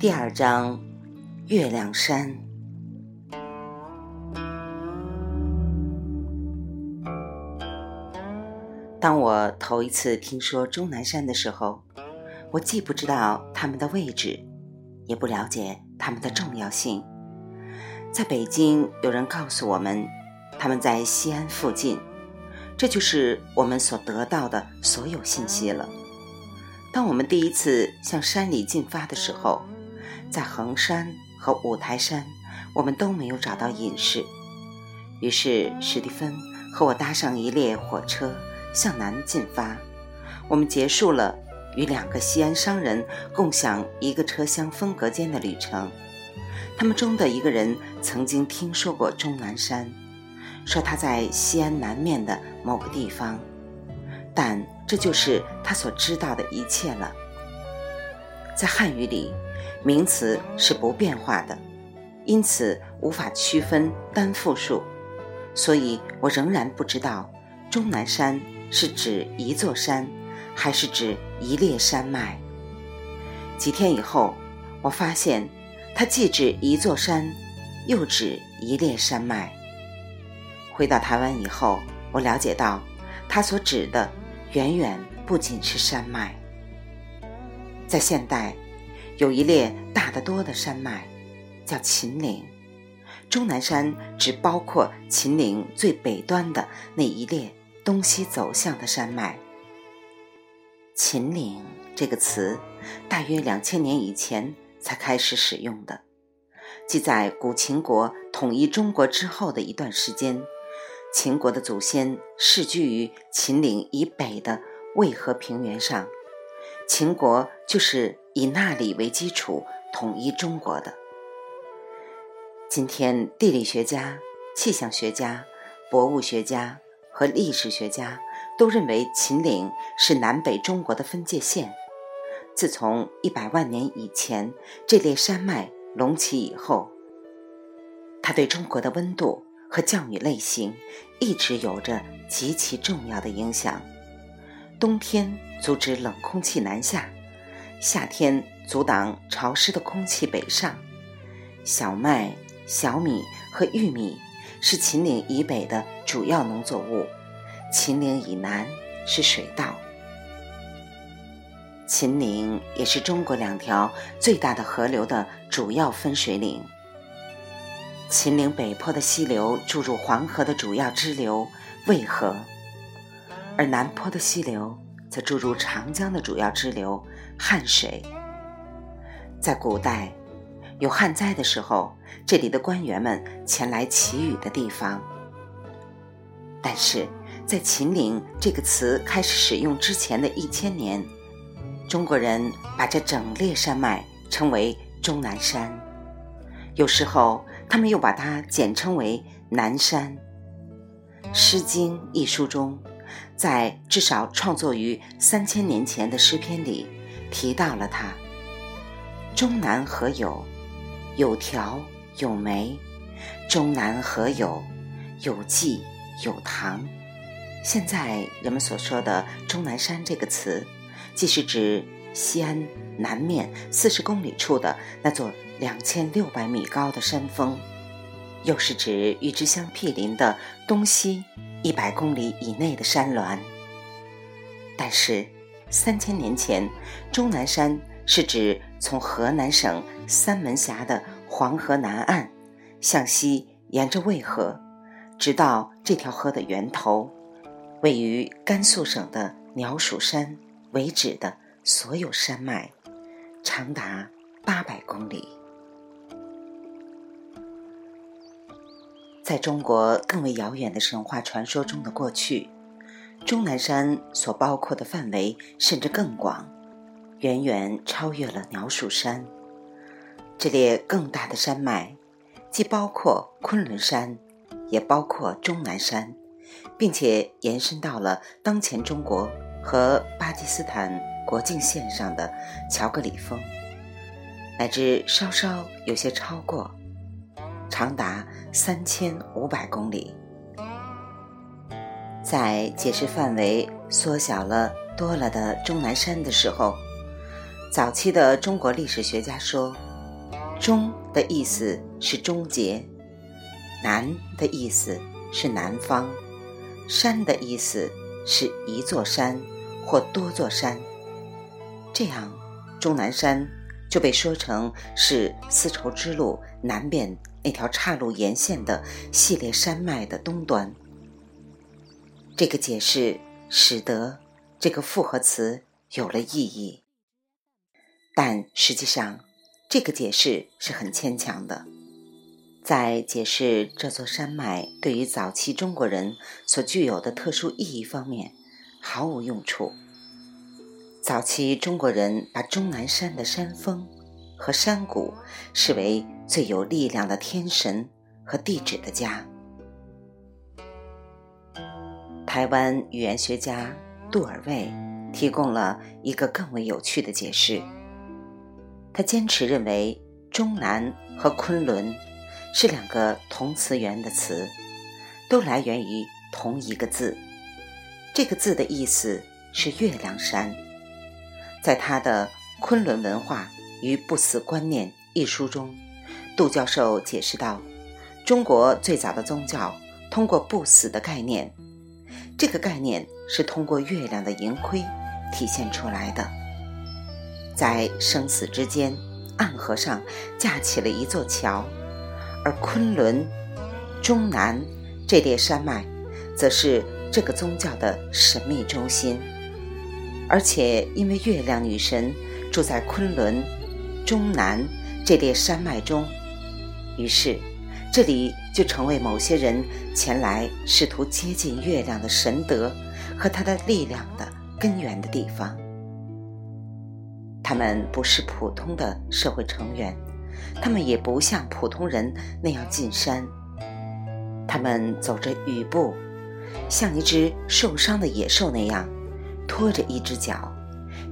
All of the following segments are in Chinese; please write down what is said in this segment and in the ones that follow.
第二章，月亮山。当我头一次听说终南山的时候，我既不知道他们的位置，也不了解他们的重要性。在北京，有人告诉我们，他们在西安附近，这就是我们所得到的所有信息了。当我们第一次向山里进发的时候，在衡山和五台山，我们都没有找到隐士。于是史蒂芬和我搭上一列火车向南进发。我们结束了与两个西安商人共享一个车厢分隔间的旅程。他们中的一个人曾经听说过终南山，说他在西安南面的某个地方，但这就是他所知道的一切了。在汉语里。名词是不变化的，因此无法区分单复数，所以我仍然不知道终南山是指一座山，还是指一列山脉。几天以后，我发现它既指一座山，又指一列山脉。回到台湾以后，我了解到，它所指的远远不仅是山脉，在现代。有一列大得多的山脉，叫秦岭。终南山只包括秦岭最北端的那一列东西走向的山脉。秦岭这个词，大约两千年以前才开始使用的，即在古秦国统一中国之后的一段时间，秦国的祖先世居于秦岭以北的渭河平原上。秦国就是以那里为基础统一中国的。今天，地理学家、气象学家、博物学家和历史学家都认为秦岭是南北中国的分界线。自从一百万年以前这列山脉隆起以后，它对中国的温度和降雨类型一直有着极其重要的影响。冬天阻止冷空气南下，夏天阻挡潮湿的空气北上。小麦、小米和玉米是秦岭以北的主要农作物，秦岭以南是水稻。秦岭也是中国两条最大的河流的主要分水岭。秦岭北坡的溪流注入黄河的主要支流渭河。而南坡的溪流则注入长江的主要支流汉水。在古代，有旱灾的时候，这里的官员们前来祈雨的地方。但是在“秦岭”这个词开始使用之前的一千年，中国人把这整列山脉称为终南山，有时候他们又把它简称为南山。《诗经》一书中。在至少创作于三千年前的诗篇里，提到了它。终南何有？有条有梅。终南何有？有季有堂。现在人们所说的“终南山”这个词，既是指西安南面四十公里处的那座两千六百米高的山峰，又是指与之相毗邻的东西。一百公里以内的山峦，但是三千年前，终南山是指从河南省三门峡的黄河南岸向西沿着渭河，直到这条河的源头，位于甘肃省的鸟鼠山为止的所有山脉，长达八百公里。在中国更为遥远的神话传说中的过去，终南山所包括的范围甚至更广，远远超越了鸟鼠山。这列更大的山脉，既包括昆仑山，也包括终南山，并且延伸到了当前中国和巴基斯坦国境线上的乔格里峰，乃至稍稍有些超过。长达三千五百公里。在解释范围缩小了多了的终南山的时候，早期的中国历史学家说，终的意思是终结，南的意思是南方，山的意思是一座山或多座山。这样，终南山就被说成是丝绸之路南边那条岔路沿线的系列山脉的东端。这个解释使得这个复合词有了意义，但实际上，这个解释是很牵强的，在解释这座山脉对于早期中国人所具有的特殊意义方面毫无用处。早期中国人把终南山的山峰和山谷视为最有力量的天神和地址的家。台湾语言学家杜尔卫提供了一个更为有趣的解释。他坚持认为，中南和昆仑是两个同词源的词，都来源于同一个字。这个字的意思是月亮山。在他的《昆仑文化与不死观念》一书中，杜教授解释道：中国最早的宗教通过不死的概念。这个概念是通过月亮的盈亏体现出来的。在生死之间，暗河上架起了一座桥，而昆仑、中南这列山脉，则是这个宗教的神秘中心。而且，因为月亮女神住在昆仑、中南这列山脉中，于是。这里就成为某些人前来试图接近月亮的神德和他的力量的根源的地方。他们不是普通的社会成员，他们也不像普通人那样进山。他们走着雨步，像一只受伤的野兽那样，拖着一只脚，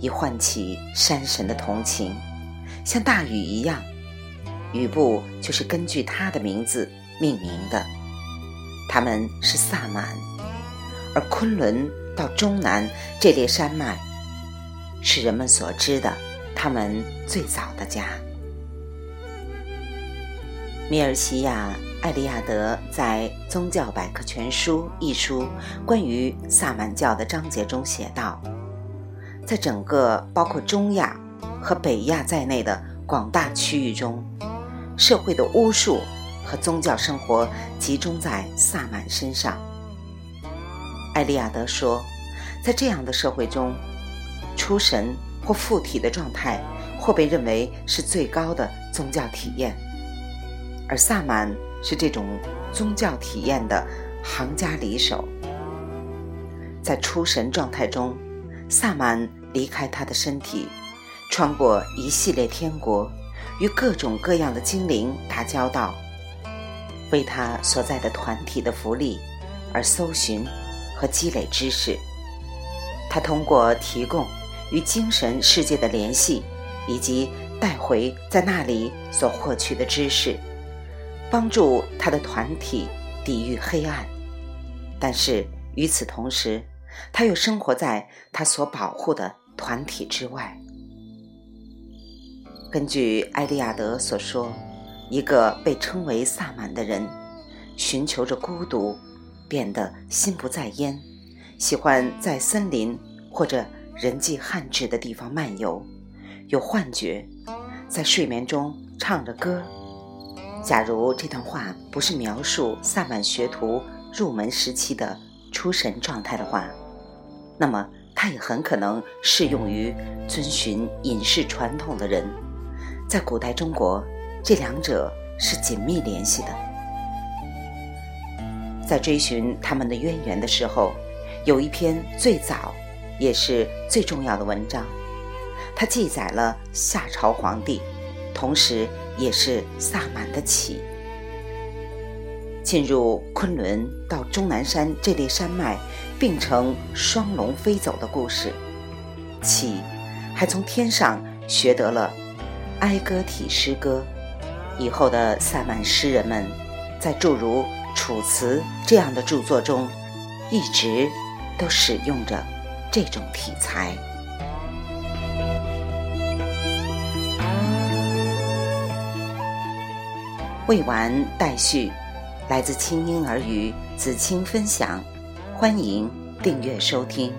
以唤起山神的同情，像大雨一样。雨部就是根据他的名字命名的，他们是萨满，而昆仑到中南这列山脉，是人们所知的他们最早的家。米尔西亚·艾利亚德在《宗教百科全书》一书关于萨满教的章节中写道，在整个包括中亚和北亚在内的广大区域中。社会的巫术和宗教生活集中在萨满身上。艾利亚德说，在这样的社会中，出神或附体的状态或被认为是最高的宗教体验，而萨满是这种宗教体验的行家里手。在出神状态中，萨满离开他的身体，穿过一系列天国。与各种各样的精灵打交道，为他所在的团体的福利而搜寻和积累知识。他通过提供与精神世界的联系，以及带回在那里所获取的知识，帮助他的团体抵御黑暗。但是与此同时，他又生活在他所保护的团体之外。根据艾利亚德所说，一个被称为萨满的人，寻求着孤独，变得心不在焉，喜欢在森林或者人迹罕至的地方漫游，有幻觉，在睡眠中唱着歌。假如这段话不是描述萨满学徒入门时期的出神状态的话，那么它也很可能适用于遵循隐士传统的人。在古代中国，这两者是紧密联系的。在追寻他们的渊源的时候，有一篇最早也是最重要的文章，它记载了夏朝皇帝，同时也是萨满的起。进入昆仑到终南山这列山脉，并乘双龙飞走的故事，启还从天上学得了。哀歌体诗歌，以后的萨满诗人们，在诸如《楚辞》这样的著作中，一直都使用着这种题材。未完待续，来自清音儿语子青分享，欢迎订阅收听。